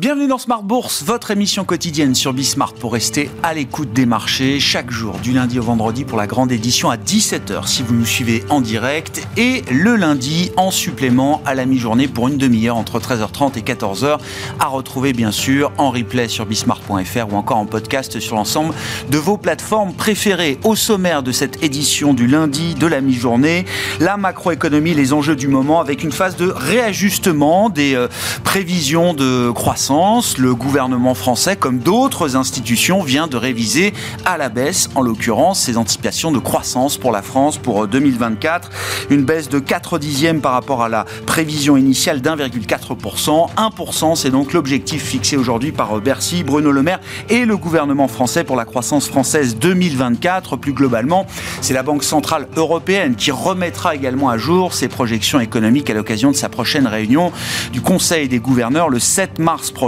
Bienvenue dans Smart Bourse, votre émission quotidienne sur Bismart pour rester à l'écoute des marchés chaque jour, du lundi au vendredi pour la grande édition à 17h si vous nous suivez en direct et le lundi en supplément à la mi-journée pour une demi-heure entre 13h30 et 14h à retrouver bien sûr en replay sur bismart.fr ou encore en podcast sur l'ensemble de vos plateformes préférées. Au sommaire de cette édition du lundi de la mi-journée, la macroéconomie, les enjeux du moment avec une phase de réajustement des euh, prévisions de croissance le gouvernement français, comme d'autres institutions, vient de réviser à la baisse, en l'occurrence, ses anticipations de croissance pour la France pour 2024. Une baisse de 4 dixièmes par rapport à la prévision initiale d'1,4%. 1%, c'est donc l'objectif fixé aujourd'hui par Bercy, Bruno Le Maire et le gouvernement français pour la croissance française 2024. Plus globalement, c'est la Banque Centrale Européenne qui remettra également à jour ses projections économiques à l'occasion de sa prochaine réunion du Conseil des gouverneurs le 7 mars prochain,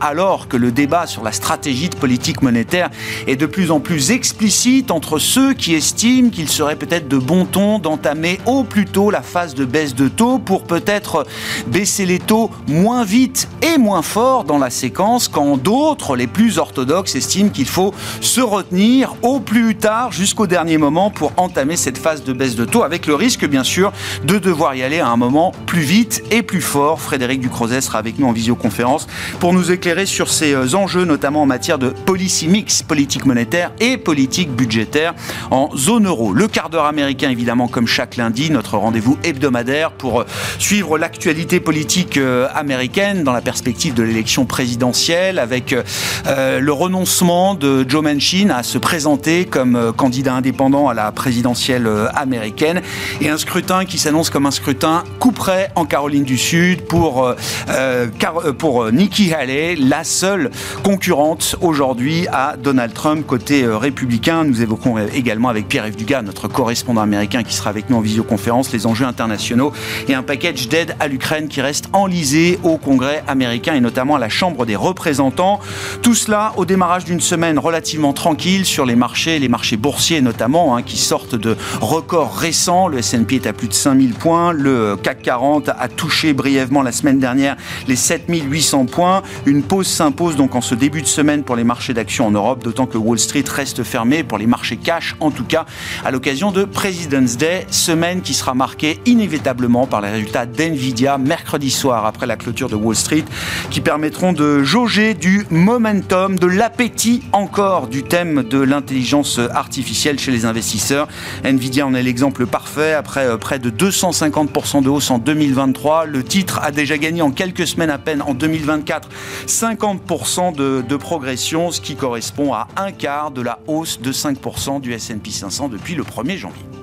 alors que le débat sur la stratégie de politique monétaire est de plus en plus explicite entre ceux qui estiment qu'il serait peut-être de bon ton d'entamer au plus tôt la phase de baisse de taux pour peut-être baisser les taux moins vite et moins fort dans la séquence, quand d'autres, les plus orthodoxes, estiment qu'il faut se retenir au plus tard jusqu'au dernier moment pour entamer cette phase de baisse de taux, avec le risque bien sûr de devoir y aller à un moment plus vite et plus fort. Frédéric Ducrozet sera avec nous en visioconférence pour nous éclairer sur ces euh, enjeux, notamment en matière de policy mix, politique monétaire et politique budgétaire en zone euro. Le quart d'heure américain, évidemment, comme chaque lundi, notre rendez-vous hebdomadaire pour euh, suivre l'actualité politique euh, américaine dans la perspective de l'élection présidentielle, avec le renoncement de Joe Manchin à se présenter comme candidat indépendant à la présidentielle américaine et un scrutin qui s'annonce comme un scrutin coup près en Caroline du Sud pour, pour Nikki Haley, la seule concurrente aujourd'hui à Donald Trump côté euh, républicain. Nous évoquons également avec Pierre-Yves Dugas, notre correspondant américain qui sera avec nous en visioconférence, les enjeux internationaux et un package d'aide à l'Ukraine qui reste enlisé au Congrès américain et notamment à la Chambre des représentants. Tout cela au démarrage d'une semaine relativement tranquille sur les marchés, les marchés boursiers notamment, hein, qui sortent de records récents. Le S&P est à plus de 5000 points, le CAC 40 a touché brièvement la semaine dernière les 7800 points. Une pause s'impose donc en ce début de semaine pour les marchés d'actions en Europe, d'autant que Wall Street reste fermé pour les marchés cash, en tout cas à l'occasion de President's Day, semaine qui sera marquée inévitablement par les résultats d'NVIDIA mercredi soir après la clôture de Wall Street, qui permettront de jauger du momentum, de l'appétit encore du thème de l'intelligence artificielle chez les investisseurs. NVIDIA en est l'exemple parfait. Après euh, près de 250% de hausse en 2023, le titre a déjà gagné en quelques semaines à peine en 2024 50% de, de, progression, ce qui correspond à un quart de la hausse de 5% du S&P 500 depuis le 1er janvier.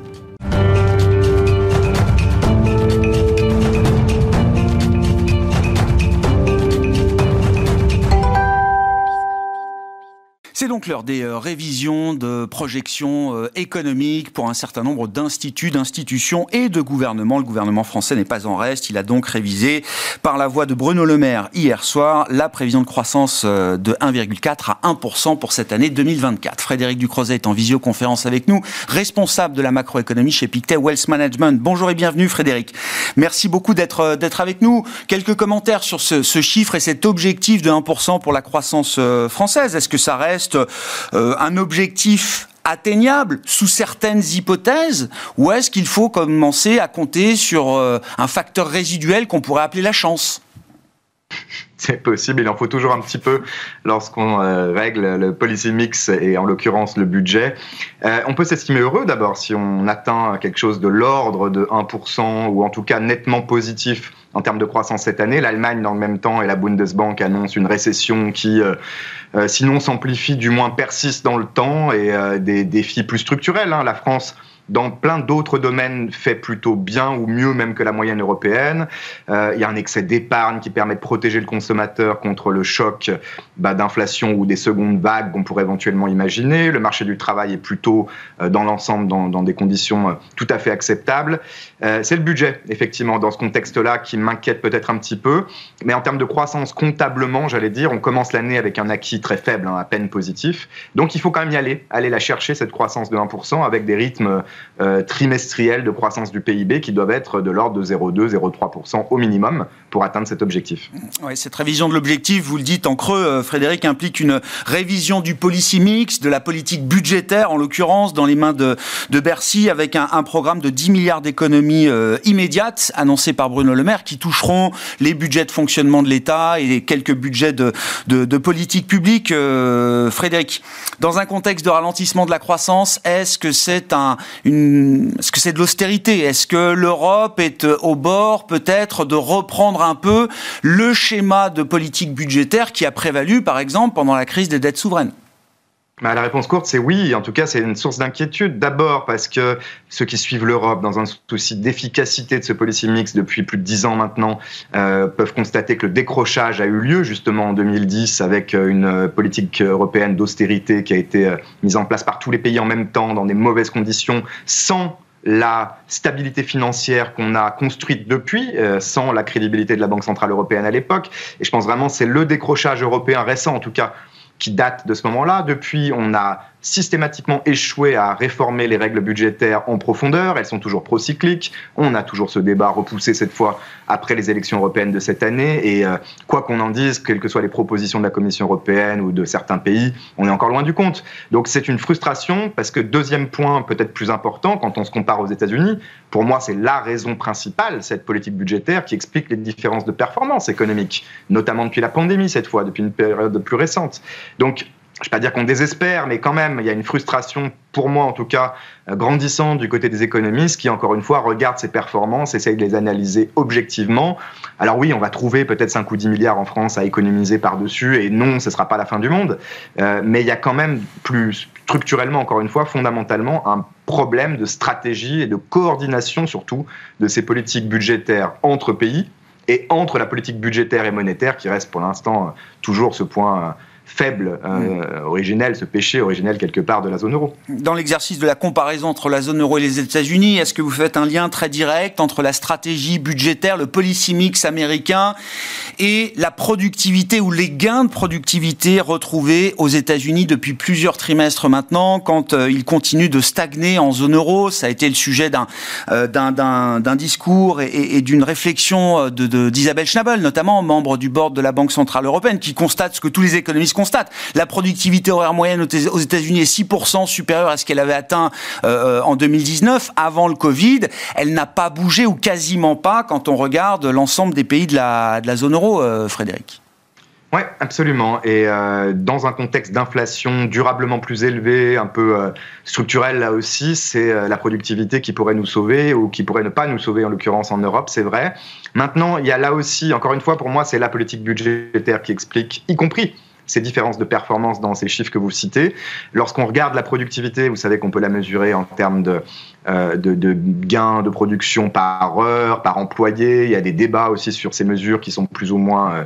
C'est donc l'heure des euh, révisions de projections euh, économiques pour un certain nombre d'instituts, d'institutions et de gouvernements. Le gouvernement français n'est pas en reste. Il a donc révisé par la voix de Bruno Le Maire hier soir la prévision de croissance euh, de 1,4 à 1% pour cette année 2024. Frédéric Ducrozet est en visioconférence avec nous, responsable de la macroéconomie chez Pictet Wealth Management. Bonjour et bienvenue Frédéric. Merci beaucoup d'être d'être avec nous. Quelques commentaires sur ce, ce chiffre et cet objectif de 1% pour la croissance française. Est-ce que ça reste euh, un objectif atteignable sous certaines hypothèses ou est-ce qu'il faut commencer à compter sur euh, un facteur résiduel qu'on pourrait appeler la chance? C'est possible, il en faut toujours un petit peu lorsqu'on euh, règle le policy mix et en l'occurrence le budget. on peut s'estimer heureux d'abord si on atteint quelque chose de l'ordre de 1% ou en tout cas nettement positif en termes de croissance cette année. L'Allemagne, dans le même temps, et la Bundesbank annoncent une récession qui, euh, euh, sinon s'amplifie, du moins persiste dans le temps, et euh, des défis plus structurels. Hein. La France dans plein d'autres domaines fait plutôt bien ou mieux même que la moyenne européenne. Euh, il y a un excès d'épargne qui permet de protéger le consommateur contre le choc bah, d'inflation ou des secondes vagues qu'on pourrait éventuellement imaginer. Le marché du travail est plutôt euh, dans l'ensemble dans, des conditions euh, tout à fait acceptables. C'est le budget, effectivement, dans ce contexte-là qui m'inquiète peut-être un petit peu. Mais en termes de croissance comptablement, j'allais dire, on commence l'année avec un acquis très faible, hein, à peine positif. Donc il faut quand même y aller, aller la chercher, cette croissance de 1%, avec des rythmes euh, trimestriels de croissance du PIB qui doivent être de l'ordre de 0,2-0,3% au minimum pour atteindre cet objectif. Oui, cette révision de l'objectif, vous le dites en creux, euh, Frédéric, implique une révision du policy mix, de la politique budgétaire, en l'occurrence, dans les mains de, de Bercy, avec un, programme de 10 milliards d'économies euh, immédiates, annoncé par Bruno Le Maire, qui toucheront les budgets de fonctionnement de l'État et quelques budgets de, de, de politique publique. Euh, Frédéric, dans un contexte de ralentissement de la croissance, est-ce que c'est un, est-ce que c'est de l'austérité? Est-ce que l'Europe est au bord peut-être de reprendre un peu le schéma de politique budgétaire qui a prévalu, par exemple, pendant la crise des dettes souveraines? Bah, la réponse courte, c'est oui. En tout cas, c'est une source d'inquiétude. D'abord parce que ceux qui suivent l'Europe dans un souci d'efficacité de ce policy mix depuis plus de dix ans maintenant euh, peuvent constater que le décrochage a eu lieu justement en 2010 avec euh, une politique européenne d'austérité qui a été euh, mise en place par tous les pays en même temps dans des mauvaises conditions sans la stabilité financière qu'on a construite depuis, euh, sans la crédibilité de la Banque Centrale Européenne à l'époque. Et je pense vraiment c'est le décrochage européen récent, en tout cas, qui date de ce moment-là. Depuis, on a systématiquement échoué à réformer les règles budgétaires en profondeur. Elles sont toujours procycliques. On a toujours ce débat repoussé cette fois après les élections européennes de cette année. Et euh, quoi qu'on en dise, quelles que soient les propositions de la Commission européenne ou de certains pays, on est encore loin du compte. Donc c'est une frustration parce que deuxième point peut-être plus important quand on se compare aux États-Unis, pour moi c'est la raison principale, cette politique budgétaire qui explique les différences de performance économique, notamment depuis la pandémie cette fois, depuis une période plus récente. Donc je ne vais pas dire qu'on désespère, mais quand même, il y a une frustration, pour moi en tout cas, euh, grandissante du côté des économistes qui, encore une fois, regardent ces performances, essayent de les analyser objectivement. Alors oui, on va trouver peut-être 5 ou 10 milliards en France à économiser par-dessus, et non, ce ne sera pas la fin du monde, euh, mais il y a quand même plus structurellement, encore une fois, fondamentalement, un problème de stratégie et de coordination surtout de ces politiques budgétaires entre pays et entre la politique budgétaire et monétaire qui reste pour l'instant euh, toujours ce point faible, euh, mm. originel, ce péché originel quelque part de la zone euro. Dans l'exercice de la comparaison entre la zone euro et les États-Unis, est-ce que vous faites un lien très direct entre la stratégie budgétaire, le policy mix américain et la productivité ou les gains de productivité retrouvés aux États-Unis depuis plusieurs trimestres maintenant, quand euh, ils continuent de stagner en zone euro? Ça a été le sujet d'un euh, d'un discours et, et d'une réflexion d'Isabelle de, Schnabel, notamment membre du board de la Banque Centrale Européenne, qui constate ce que tous les économistes constate. La productivité horaire moyenne aux États-Unis est 6% supérieure à ce qu'elle avait atteint euh, en 2019, avant le Covid. Elle n'a pas bougé ou quasiment pas quand on regarde l'ensemble des pays de la, de la zone euro, euh, Frédéric. Oui, absolument. Et euh, dans un contexte d'inflation durablement plus élevé, un peu euh, structurel là aussi, c'est euh, la productivité qui pourrait nous sauver ou qui pourrait ne pas nous sauver, en l'occurrence en Europe, c'est vrai. Maintenant, il y a là aussi, encore une fois, pour moi, c'est la politique budgétaire qui explique, y compris ces différences de performance dans ces chiffres que vous citez. Lorsqu'on regarde la productivité, vous savez qu'on peut la mesurer en termes de, euh, de, gains de production par heure, par employé. Il y a des débats aussi sur ces mesures qui sont plus ou moins euh,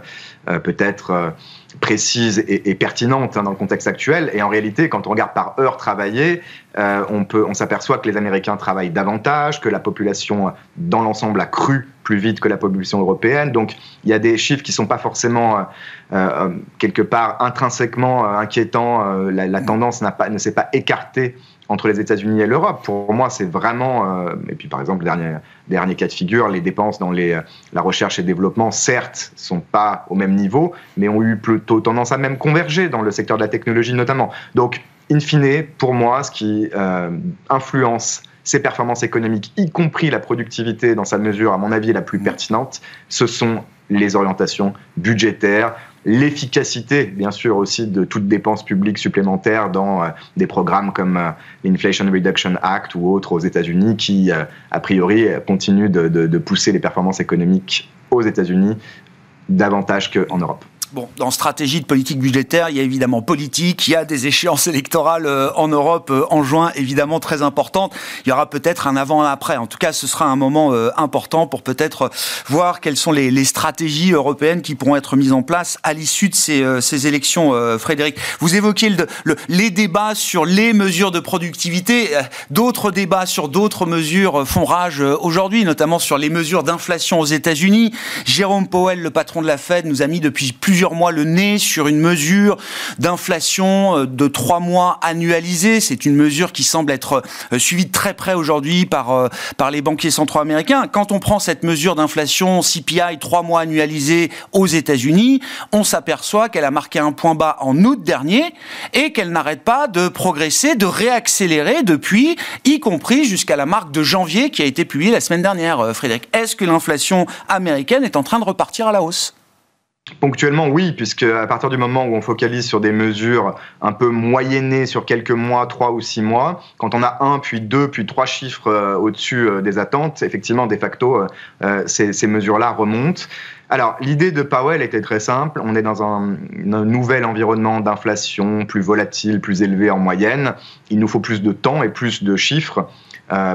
euh peut-être précises et, pertinentes hein, dans le contexte actuel. Et en réalité, quand on regarde par heure travaillée, on, peut, on s'aperçoit que les Américains travaillent davantage, que la population dans l'ensemble a cru plus vite que la population européenne. Donc il y a des chiffres qui ne sont pas forcément euh, quelque part intrinsèquement inquiétants. La, la, tendance n'a pas, ne s'est pas écartée entre les États-Unis et l'Europe. Pour moi, c'est vraiment. Euh, et puis, par exemple, dernier, dernier cas de figure, les dépenses dans les, la recherche et développement, certes, sont pas au même niveau, mais ont eu plutôt tendance à même converger dans le secteur de la technologie notamment. Donc, in fine, pour moi, ce qui euh, influence ces performances économiques, y compris la productivité dans sa mesure, à mon avis, la plus pertinente, ce sont les orientations budgétaires, l'efficacité, bien sûr, aussi de toute dépense publique supplémentaire dans euh, des programmes comme euh, l'Inflation Reduction Act ou autres aux États-Unis qui, euh, a priori, continuent de, de, de pousser les performances économiques aux États-Unis davantage qu'en Europe. Bon, dans stratégie de politique budgétaire, il y a évidemment politique, il y a des échéances électorales euh, en Europe euh, en juin, évidemment très importantes. Il y aura peut-être un avant et un après. En tout cas, ce sera un moment euh, important pour peut-être voir quelles sont les, stratégies européennes qui pourront être mises en place à l'issue de ces, élections. Frédéric, vous évoquiez les débats sur les mesures de productivité. D'autres débats sur d'autres mesures font rage aujourd'hui, notamment sur les mesures d'inflation aux États-Unis. Jérôme Powell, le patron de la Fed, nous a mis depuis plusieurs mois le nez sur une mesure d'inflation euh, de trois mois annualisée. C'est une mesure qui semble être euh, suivie de très près aujourd'hui par, euh, par les banquiers centraux américains. Quand on prend cette mesure d'inflation CPI trois mois annualisée aux États-Unis, on s'aperçoit qu'elle a marqué un point bas en août dernier et qu'elle n'arrête pas de progresser, de réaccélérer depuis, y compris jusqu'à la marque de janvier qui a été publiée la semaine dernière, Frédéric. Est-ce que l'inflation américaine est en train de repartir à la hausse? Ponctuellement, oui, puisque à partir du moment où on focalise sur des mesures un peu moyennées sur quelques mois, trois ou six mois, quand on a un, puis deux, puis trois chiffres euh, au-dessus euh, des attentes, effectivement, de facto, euh, ces, mesures-là remontent. Alors, l'idée de Powell était très simple. On est dans un, un nouvel environnement d'inflation plus volatile, plus élevé en moyenne. Il nous faut plus de temps et plus de chiffres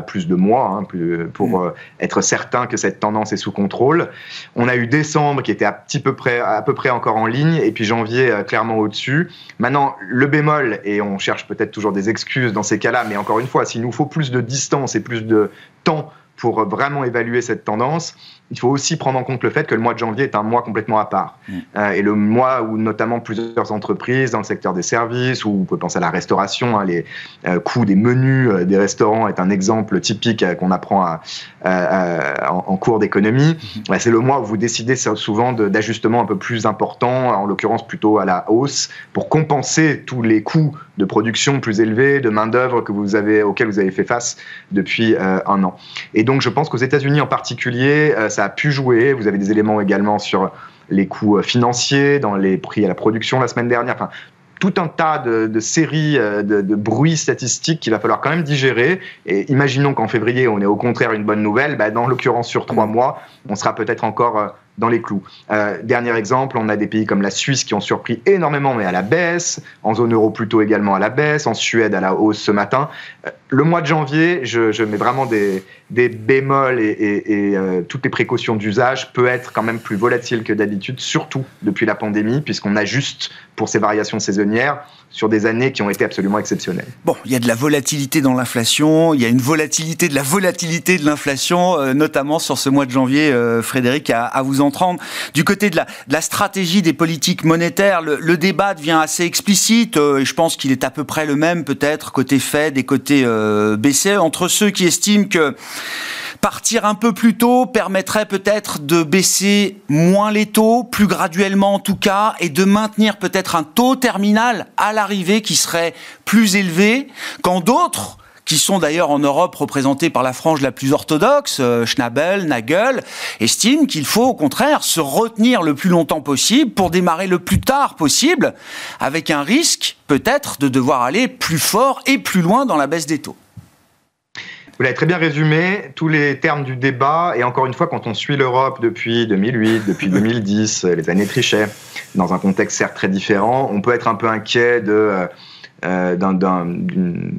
plus de mois hein, pour mm. euh, être certain que cette tendance est sous contrôle. On a eu décembre qui était à, petit peu près, à peu près encore en ligne et puis janvier euh, clairement au-dessus. Maintenant, le bémol, et on cherche peut-être toujours des excuses dans ces cas-là, mais encore une fois, s'il nous faut plus de distance et plus de temps pour vraiment évaluer cette tendance, il faut aussi prendre en compte le fait que le mois de janvier est un mois complètement à part. Mm. Euh, et le mois où notamment plusieurs entreprises dans le secteur des services, ou vous pouvez penser à la restauration, hein, les euh, coûts des menus euh, des restaurants est un exemple typique qu'on apprend à, en, cours d'économie. Mm-hmm. C'est le mois où vous décidez souvent d'ajustements un peu plus importants, en l'occurrence plutôt à la hausse, pour compenser tous les coûts de production plus élevés, de main-d'œuvre que vous avez, auxquels vous avez fait face depuis un an. Et donc je pense qu'aux États-Unis en particulier, ça a pu jouer. Vous avez des éléments également sur les coûts euh, financiers, dans les prix à la production la semaine dernière. Enfin, tout un tas de, séries euh, de, bruits statistiques qu'il va falloir quand même digérer. Et imaginons qu'en février, on est au contraire une bonne nouvelle. Bah, dans l'occurrence, sur trois mois, on sera peut-être encore euh, dans les clous. Euh, dernier exemple, on a des pays comme la Suisse qui ont surpris énormément, mais à la baisse, en zone euro plutôt également à la baisse, en Suède à la hausse ce matin. Euh, le mois de janvier, je, mets vraiment des, bémols et, euh, toutes les précautions d'usage, peut être quand même plus volatile que d'habitude, surtout depuis la pandémie, puisqu'on ajuste pour ces variations saisonnières sur des années qui ont été absolument exceptionnelles. Bon, il y a de la volatilité dans l'inflation, il y a une volatilité de la volatilité de l'inflation, euh, notamment sur ce mois de janvier, euh, Frédéric, à, à, vous entendre. Du côté de la, de la stratégie des politiques monétaires, le, le débat devient assez explicite, euh, et je pense qu'il est à peu près le même peut-être côté Fed et côté BCE, entre ceux qui estiment que Partir un peu plus tôt permettrait peut-être de baisser moins les taux, plus graduellement en tout cas, et de maintenir peut-être un taux terminal à l'arrivée qui serait plus élevé, quand d'autres qui sont d'ailleurs en Europe représentés par la frange la plus orthodoxe, euh, Schnabel, Nagel, estiment qu'il faut au contraire se retenir le plus longtemps possible pour démarrer le plus tard possible, avec un risque peut-être de devoir aller plus fort et plus loin dans la baisse des taux. Vous l'avez très bien résumé, tous les termes du débat, et encore une fois, quand on suit l'Europe depuis 2008, depuis 2010, les années Trichet, dans un contexte certes très différent, on peut être un peu inquiet de, euh, euh d'une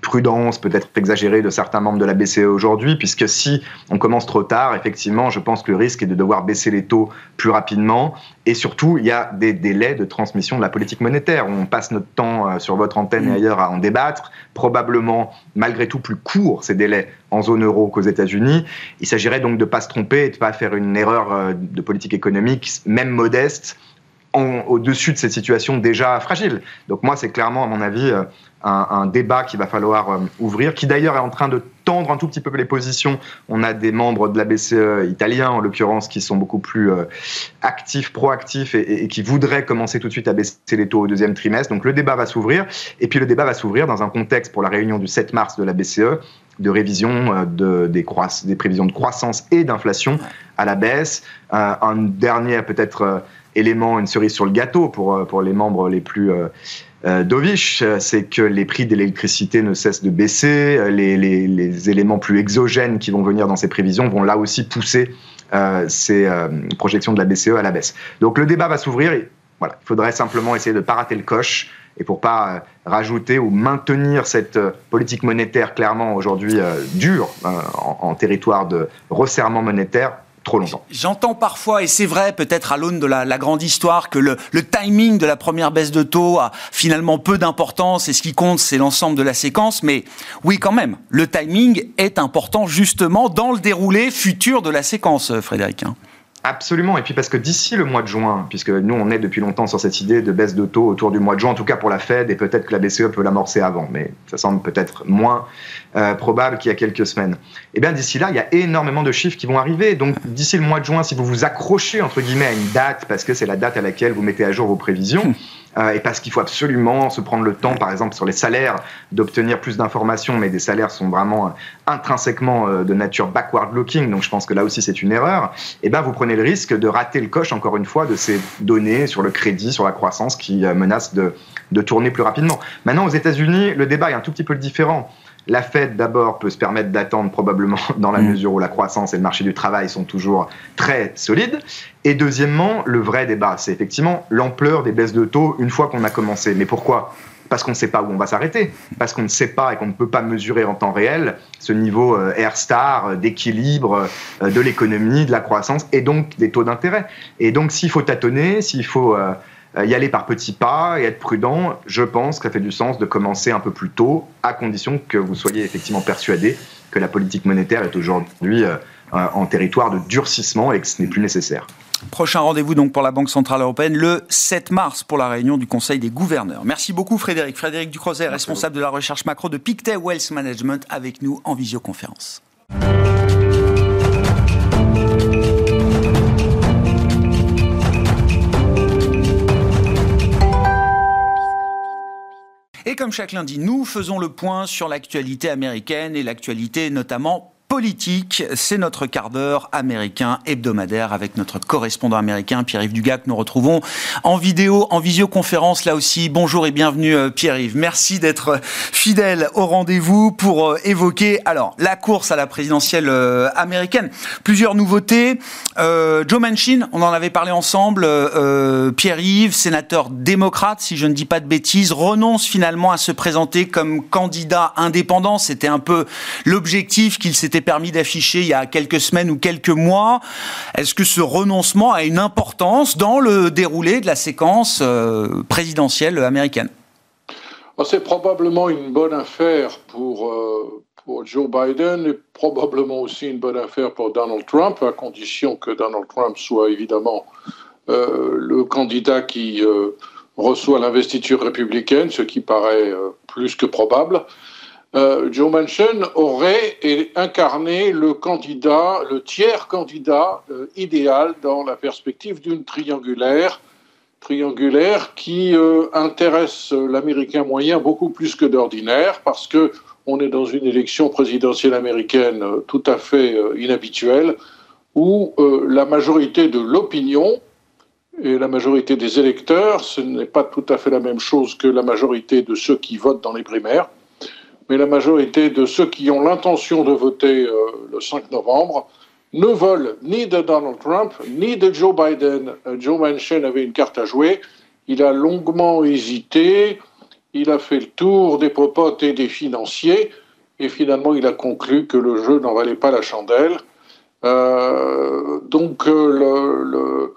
prudence peut-être exagérée de certains membres de la BCE aujourd'hui, puisque si on commence trop tard, effectivement, je pense que le risque est de devoir baisser les taux plus rapidement. Et surtout, il y a des délais de transmission de la politique monétaire. On passe notre temps euh, sur votre antenne et mm. ailleurs à en débattre, probablement malgré tout plus court ces délais en zone euro qu'aux États-Unis. Il s'agirait donc de ne pas se tromper et de ne pas faire une erreur euh, de politique économique, même modeste, au-dessus de cette situation déjà fragile. Donc moi, c'est clairement, à mon avis, euh, un, débat qu'il va falloir euh, ouvrir, qui d'ailleurs est en train de tendre un tout petit peu les positions. On a des membres de la BCE italiens, en l'occurrence, qui sont beaucoup plus euh, actifs, proactifs et, qui voudraient commencer tout de suite à baisser les taux au deuxième trimestre. Donc le débat va s'ouvrir. Et puis le débat va s'ouvrir dans un contexte pour la réunion du 7 mars de la BCE de révision de, des, des, prévisions de croissance et d'inflation à la baisse. un dernier peut-être élément, une cerise sur le gâteau pour, euh, pour les membres les plus euh, euh c'est que les prix de l'électricité ne cessent de baisser, les, les, éléments plus exogènes qui vont venir dans ces prévisions vont là aussi pousser ces projections de la BCE à la baisse. Donc le débat va s'ouvrir. Voilà, il faudrait simplement essayer de ne pas rater le coche et pour pas euh, rajouter ou maintenir cette euh, politique monétaire clairement aujourd'hui euh, dure en, territoire de resserrement monétaire trop longtemps. J'entends parfois, et c'est vrai peut-être à l'aune de la, grande histoire, que le, le, timing de la première baisse de taux a finalement peu d'importance et ce qui compte c'est l'ensemble de la séquence, mais oui quand même, le timing est important justement dans le déroulé futur de la séquence, Frédéric. Absolument. Et puis parce que d'ici le mois de juin, puisque nous on est depuis longtemps sur cette idée de baisse de taux autour du mois de juin, en tout cas pour la Fed, et peut-être que la BCE peut l'amorcer avant, mais ça semble peut-être moins euh, probable qu'il y a quelques semaines. Eh bien d'ici là, il y a énormément de chiffres qui vont arriver. Donc d'ici le mois de juin, si vous vous accrochez entre guillemets à une date, parce que c'est la date à laquelle vous mettez à jour vos prévisions, et parce qu'il faut absolument se prendre le temps, par exemple sur les salaires, d'obtenir plus d'informations, mais des salaires sont vraiment euh, intrinsèquement euh, de nature backward-looking, donc je pense que là aussi c'est une erreur, et eh ben vous prenez le risque de rater le coche, encore une fois, de ces données sur le crédit, sur la croissance qui menacent de, de tourner plus rapidement. Maintenant, aux États-Unis, le débat est un tout petit peu différent. La Fed, d'abord, peut se permettre d'attendre probablement dans la mm. mesure où la croissance et le marché du travail sont toujours très solides. Et deuxièmement, le vrai débat, c'est effectivement l'ampleur des baisses de taux une fois qu'on a commencé. Mais pourquoi? Parce qu'on ne sait pas où on va s'arrêter, parce qu'on ne sait pas et qu'on ne peut pas mesurer en temps réel ce niveau euh, air star euh, d'équilibre euh, de l'économie, de la croissance et donc des taux d'intérêt. Et donc s'il faut tâtonner, s'il faut y aller par petits pas et être prudent, je pense que ça fait du sens de commencer un peu plus tôt, à condition que vous soyez effectivement persuadé que la politique monétaire est aujourd'hui euh, euh, en territoire de durcissement et que ce n'est plus nécessaire. Prochain rendez-vous donc pour la Banque Centrale Européenne le 7 mars pour la réunion du Conseil des gouverneurs. Merci beaucoup Frédéric. Frédéric Ducrozet, responsable de la recherche macro de Pictet Wealth Management avec nous en visioconférence. Chaque lundi, nous faisons le point sur l'actualité américaine et l'actualité notamment politique. C'est notre quart d'heure américain hebdomadaire avec notre correspondant américain Pierre-Yves Dugas que nous retrouvons en vidéo, en visioconférence là aussi. Bonjour et bienvenue euh, Pierre-Yves. Merci d'être fidèle au rendez-vous pour euh, évoquer alors la course à la présidentielle euh, américaine. Plusieurs nouveautés. Joe Manchin, on en avait parlé ensemble. Pierre-Yves, sénateur démocrate, si je ne dis pas de bêtises, renonce finalement à se présenter comme candidat indépendant. C'était un peu l'objectif qu'il s'était permis d'afficher il y a quelques semaines ou quelques mois. Est-ce que ce renoncement a une importance dans le déroulé de la séquence euh, présidentielle américaine? Oh, C'est probablement une bonne affaire pour, euh, pour Joe Biden et probablement aussi une bonne affaire pour Donald Trump, à condition que Donald Trump soit évidemment euh, le candidat qui reçoit l'investiture républicaine, ce qui paraît plus que probable. Euh, Joe Manchin aurait incarné le candidat, le tiers candidat euh, idéal dans la perspective d'une triangulaire, triangulaire qui euh, intéresse l'Américain moyen beaucoup plus que d'ordinaire parce que on est dans une élection présidentielle américaine tout à fait inhabituelle où la majorité de l'opinion et la majorité des électeurs, ce n'est pas tout à fait la même chose que la majorité de ceux qui votent dans les primaires mais la majorité de ceux qui ont l'intention de voter euh, le 5 novembre ne veulent ni de Donald Trump ni de Joe Biden. Euh, Joe Manchin avait une carte à jouer. Il a longuement hésité. Il a fait le tour des popotes et des financiers. Et finalement, il a conclu que le jeu n'en valait pas la chandelle. Euh, donc, le,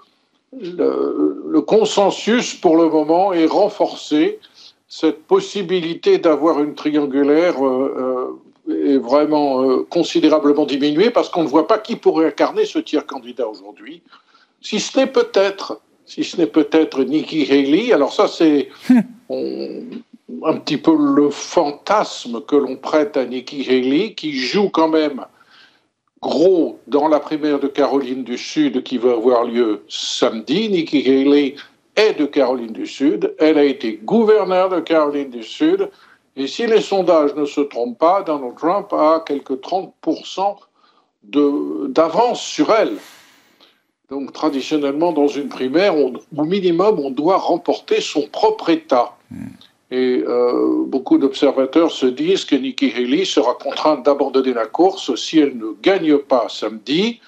consensus, pour le moment, est renforcé cette possibilité d'avoir une triangulaire euh, euh, est vraiment euh, considérablement diminuée parce qu'on ne voit pas qui pourrait incarner ce tiers candidat aujourd'hui, si ce n'est peut-être, si ce n'est peut-être Nikki Haley. Alors ça, c'est un petit peu le fantasme que l'on prête à Nikki Haley, qui joue quand même gros dans la primaire de Caroline du Sud qui va avoir lieu samedi. Nikki Haley est de Caroline du Sud. Elle a été gouverneure de Caroline du Sud. Et si les sondages ne se trompent pas, Donald Trump a quelques 30% d'avance sur elle. Donc traditionnellement, dans une primaire, au minimum, on doit remporter son propre État. Hmm. Et euh, beaucoup d'observateurs se disent que Nikki Haley sera contrainte d'abandonner la course si elle ne gagne pas samedi.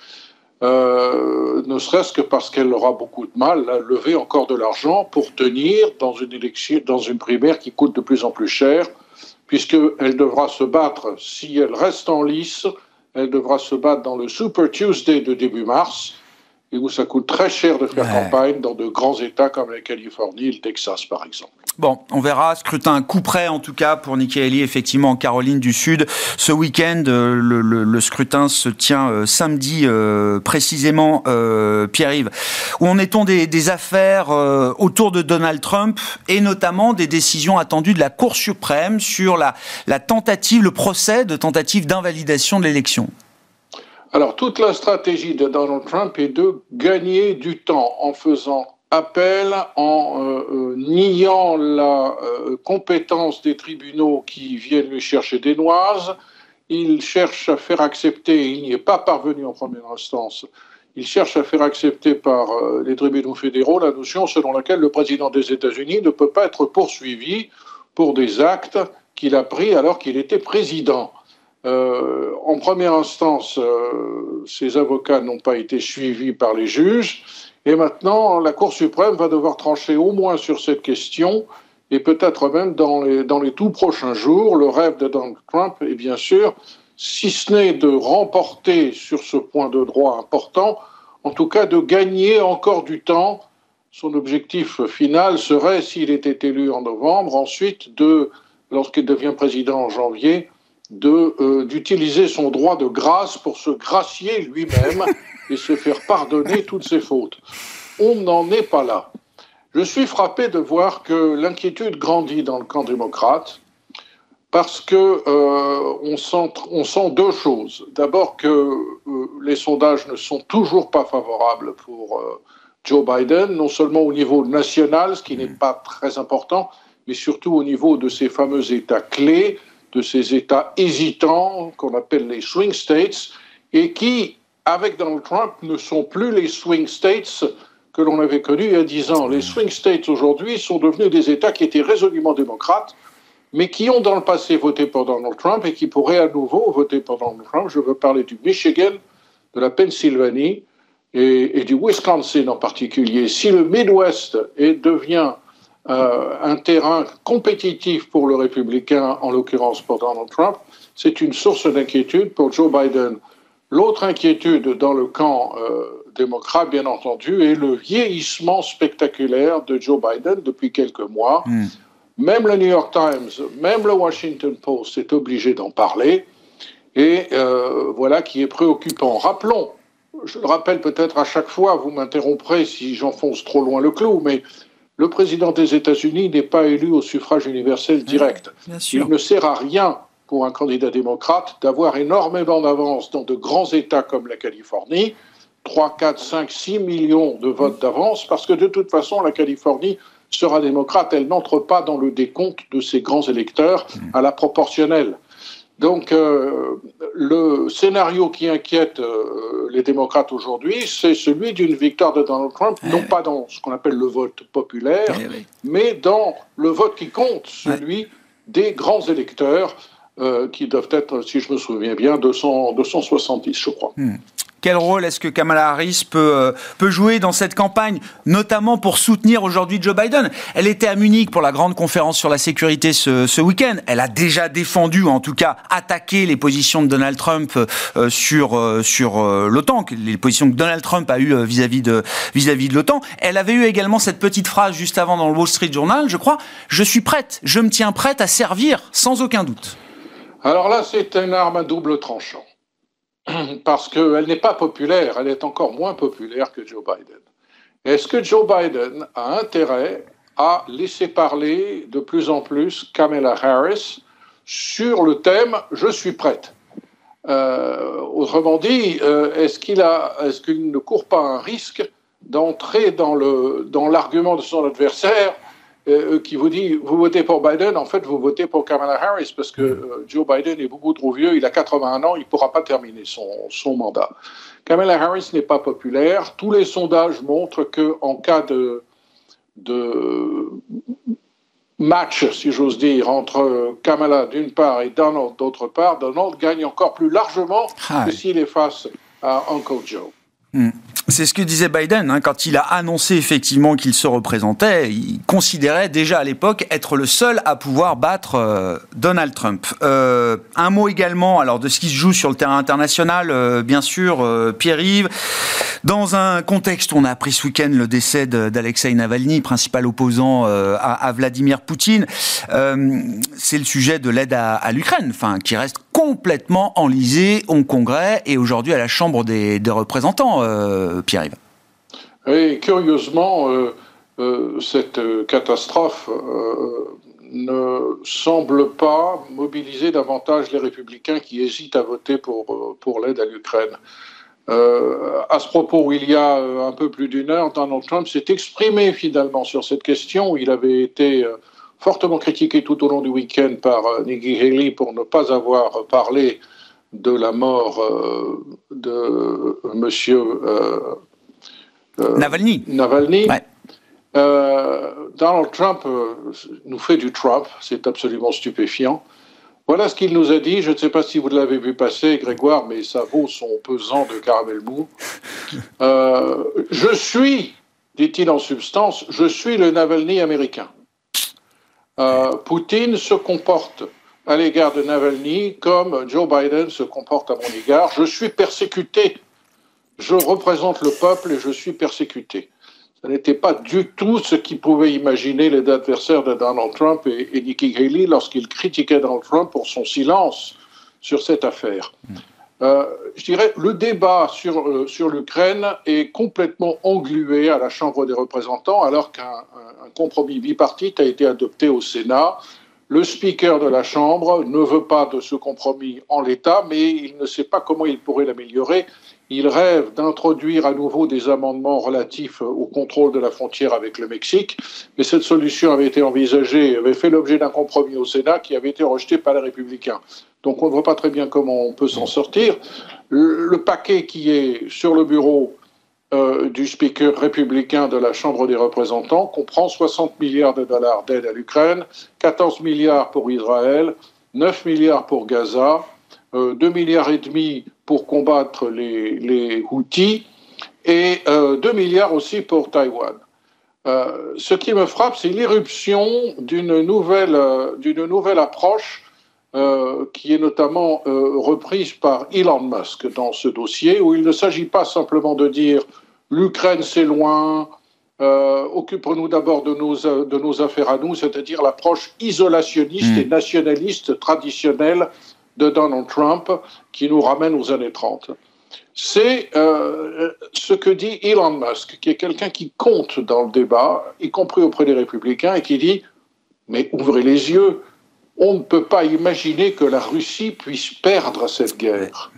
Ne serait-ce que parce qu'elle aura beaucoup de mal à lever encore de l'argent pour tenir dans une élection, dans une primaire qui coûte de plus en plus cher, puisqu'elle devra se battre, si elle reste en lice, elle devra se battre dans le Super Tuesday de début mars, et où ça coûte très cher de faire campagne dans de grands États comme la Californie, le Texas par exemple. Bon, on verra. Scrutin coup près en tout cas pour Nikki Haley, effectivement en Caroline du Sud. Ce week-end, euh, le, scrutin se tient euh, samedi euh, précisément, Pierre-Yves. Où en est-on des, affaires autour de Donald Trump et notamment des décisions attendues de la Cour suprême sur la, la tentative, le procès de tentative d'invalidation de l'élection? Alors, toute la stratégie de Donald Trump est de gagner du temps en faisant appel, en euh, euh, niant la euh, compétence des tribunaux qui viennent lui chercher des noises. Il cherche à faire accepter, il n'y est pas parvenu en première instance, il cherche à faire accepter par les tribunaux fédéraux la notion selon laquelle le président des États-Unis ne peut pas être poursuivi pour des actes qu'il a pris alors qu'il était président. En première instance, euh, ces avocats n'ont pas été suivis par les juges. Et maintenant, la Cour suprême va devoir trancher au moins sur cette question et peut-être même dans les, dans les tout prochains jours. Le rêve de Donald Trump est bien sûr, si ce n'est de remporter sur ce point de droit important, en tout cas de gagner encore du temps. Son objectif final serait, s'il était élu en novembre, ensuite de, lorsqu'il devient président en janvier, euh, d'utiliser son droit de grâce pour se gracier lui-même et se faire pardonner toutes ses fautes. On n'en est pas là. Je suis frappé de voir que l'inquiétude grandit dans le camp démocrate parce que euh, on, sent, on, sent, deux choses. D'abord que euh, les sondages ne sont toujours pas favorables pour Joe Biden, non seulement au niveau national, ce qui n'est pas très important, mais surtout au niveau de ces fameux États clés de ces États hésitants qu'on appelle les swing states et qui, avec Donald Trump, ne sont plus les swing states que l'on avait connus il y a dix ans. Les swing states aujourd'hui sont devenus des États qui étaient résolument démocrates, mais qui ont dans le passé voté pour Donald Trump et qui pourraient à nouveau voter pour Donald Trump. Je veux parler du Michigan, de la Pennsylvanie et, du Wisconsin en particulier. Si le Midwest est, devient euh, un terrain compétitif pour le républicain, en l'occurrence pour Donald Trump, c'est une source d'inquiétude pour Joe Biden. L'autre inquiétude dans le camp euh, démocrate, bien entendu, est le vieillissement spectaculaire de Joe Biden depuis quelques mois. Hmm. Même le New York Times, même le Washington Post est obligé d'en parler. Et euh, voilà qui est préoccupant. Rappelons, je le rappelle peut-être à chaque fois, vous m'interromprez si j'enfonce trop loin le clou, mais le président des États-Unis n'est pas élu au suffrage universel direct. Il ne sert à rien pour un candidat démocrate d'avoir énormément d'avance dans de grands États comme la Californie, 3, 4, 5, 6 millions de votes d'avance, parce que de toute façon, la Californie sera démocrate, elle n'entre pas dans le décompte de ses grands électeurs à la proportionnelle. Donc, euh, le scénario qui inquiète euh, les démocrates aujourd'hui, c'est celui d'une victoire de Donald Trump, eh non pas dans ce qu'on appelle le vote populaire, eh mais dans le vote qui compte, celui des grands électeurs, euh, qui doivent être, si je me souviens bien, 200, 270, je crois. Hmm. Quel rôle est-ce que Kamala Harris peut, euh, peut jouer dans cette campagne, notamment pour soutenir aujourd'hui Joe Biden? Elle était à Munich pour la grande conférence sur la sécurité ce, ce week-end. Elle a déjà défendu, en tout cas attaqué les positions de Donald Trump euh, sur, euh, sur l'OTAN, les positions que Donald Trump a eues vis-à-vis de, vis-à-vis de l'OTAN. Elle avait eu également cette petite phrase juste avant dans le Wall Street Journal, je crois, je suis prête, je me tiens prête à servir, sans aucun doute. Alors là, c'est une arme à double tranchant. parce qu'elle n'est pas populaire, elle est encore moins populaire que Joe Biden. Est-ce que Joe Biden a intérêt à laisser parler de plus en plus Kamala Harris sur le thème Je suis prête euh, Autrement dit, euh, est-ce qu'il ne court pas un risque d'entrer dans l'argument de son adversaire euh, euh, qui vous dit vous votez pour Biden, en fait vous votez pour Kamala Harris parce que euh, Joe Biden est beaucoup trop vieux, il a 81 ans, il ne pourra pas terminer son, son mandat. Kamala Harris n'est pas populaire. Tous les sondages montrent qu'en cas de, de match, si j'ose dire, entre Kamala d'une part et Donald d'autre part, Donald gagne encore plus largement que s'il est face à Uncle Joe. Hmm. C'est ce que disait Biden hein, quand il a annoncé effectivement qu'il se représentait. Il considérait déjà à l'époque être le seul à pouvoir battre euh, Donald Trump. Euh, un mot également alors de ce qui se joue sur le terrain international, euh, bien sûr, Pierre-Yves. Dans un contexte on a appris ce week-end le décès d'Alexei Navalny, principal opposant à, Vladimir Poutine, c'est le sujet de l'aide à, l'Ukraine, enfin qui reste complètement enlisé au Congrès et aujourd'hui à la Chambre des, représentants. Pierre-Yves. Et curieusement, euh, euh, cette catastrophe euh, ne semble pas mobiliser davantage les républicains qui hésitent à voter pour, pour l'aide à l'Ukraine. à ce propos, il y a un peu plus d'une heure, Donald Trump s'est exprimé finalement sur cette question. Il avait été fortement critiqué tout au long du week-end par Nikki Haley pour ne pas avoir parlé de la mort de Monsieur euh, Navalny. Navalny. Euh, Donald Trump euh, nous fait du Trump, c'est absolument stupéfiant. Voilà ce qu'il nous a dit. Je ne sais pas si vous l'avez vu passer, Grégoire, mais ça vaut son pesant de caramel mou. je suis, dit-il en substance, je suis le Navalny américain. Poutine se comporte à l'égard de Navalny comme Joe Biden se comporte à mon égard. Je suis persécuté je représente le peuple et je suis persécuté. Ce n'était pas du tout ce qu'ils pouvaient imaginer les adversaires de Donald Trump et, Nikki Haley lorsqu'ils critiquaient Donald Trump pour son silence sur cette affaire. Euh, je dirais, le débat sur, euh, sur l'Ukraine est complètement englué à la Chambre des représentants alors qu'un compromis bipartite a été adopté au Sénat. Le speaker de la Chambre ne veut pas de ce compromis en l'état, mais il ne sait pas comment il pourrait l'améliorer. Il rêve d'introduire à nouveau des amendements relatifs au contrôle de la frontière avec le Mexique, mais cette solution avait été envisagée, avait fait l'objet d'un compromis au Sénat qui avait été rejeté par les républicains. Donc on ne voit pas très bien comment on peut s'en sortir. Le, paquet qui est sur le bureau euh, du speaker républicain de la Chambre des représentants comprend 60 milliards de dollars d'aide à l'Ukraine, 14 milliards pour Israël, 9 milliards pour Gaza, 2 euh, milliards et demi pour combattre les, les Houthis et 2 euh, milliards aussi pour Taïwan. Euh, ce qui me frappe, c'est l'irruption d'une nouvelle, d'une nouvelle approche qui est notamment reprise par Elon Musk dans ce dossier, où il ne s'agit pas simplement de dire l'Ukraine c'est loin, occupons-nous d'abord de nos, de nos affaires à nous, c'est-à-dire l'approche isolationniste et hmm. nationaliste traditionnelle de Donald Trump qui nous ramène aux années 30. C'est euh, ce que dit Elon Musk, qui est quelqu'un qui compte dans le débat, y compris auprès des républicains, et qui dit, mais ouvrez les yeux, on ne peut pas imaginer que la Russie puisse perdre cette guerre.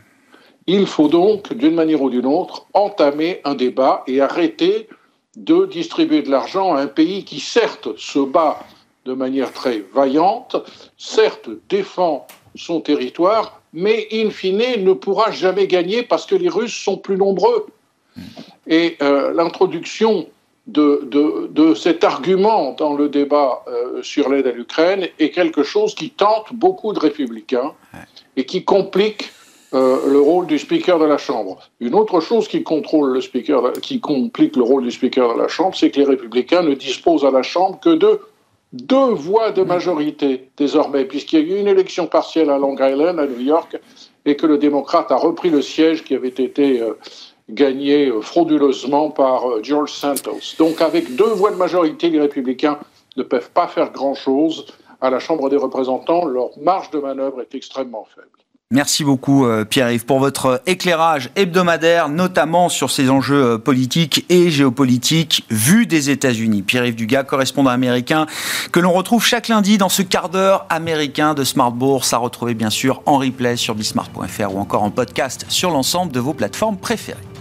Il faut donc, d'une manière ou d'une autre, entamer un débat et arrêter de distribuer de l'argent à un pays qui, certes, se bat de manière très vaillante, certes, défend son territoire, mais in fine ne pourra jamais gagner parce que les Russes sont plus nombreux. Et euh, l'introduction de, de, cet argument dans le débat euh, sur l'aide à l'Ukraine est quelque chose qui tente beaucoup de républicains et qui complique euh, le rôle du speaker de la Chambre. Une autre chose qui, contrôle le speaker, qui complique le rôle du speaker de la Chambre, c'est que les républicains ne disposent à la Chambre que de deux voix de majorité désormais, puisqu'il y a eu une élection partielle à Long Island, à New York, et que le démocrate a repris le siège qui avait été euh, gagné euh, frauduleusement par George Santos. Donc avec deux voix de majorité, les républicains ne peuvent pas faire grand-chose. À la Chambre des représentants, leur marge de manœuvre est extrêmement faible. Merci beaucoup euh, Pierre-Yves pour votre éclairage hebdomadaire, notamment sur ces enjeux euh, politiques et géopolitiques vus des États-Unis. Pierre-Yves Dugas, correspondant américain, que l'on retrouve chaque lundi dans ce quart d'heure américain de Smart Bourse, à retrouver bien sûr en replay sur bismart.fr ou encore en podcast sur l'ensemble de vos plateformes préférées.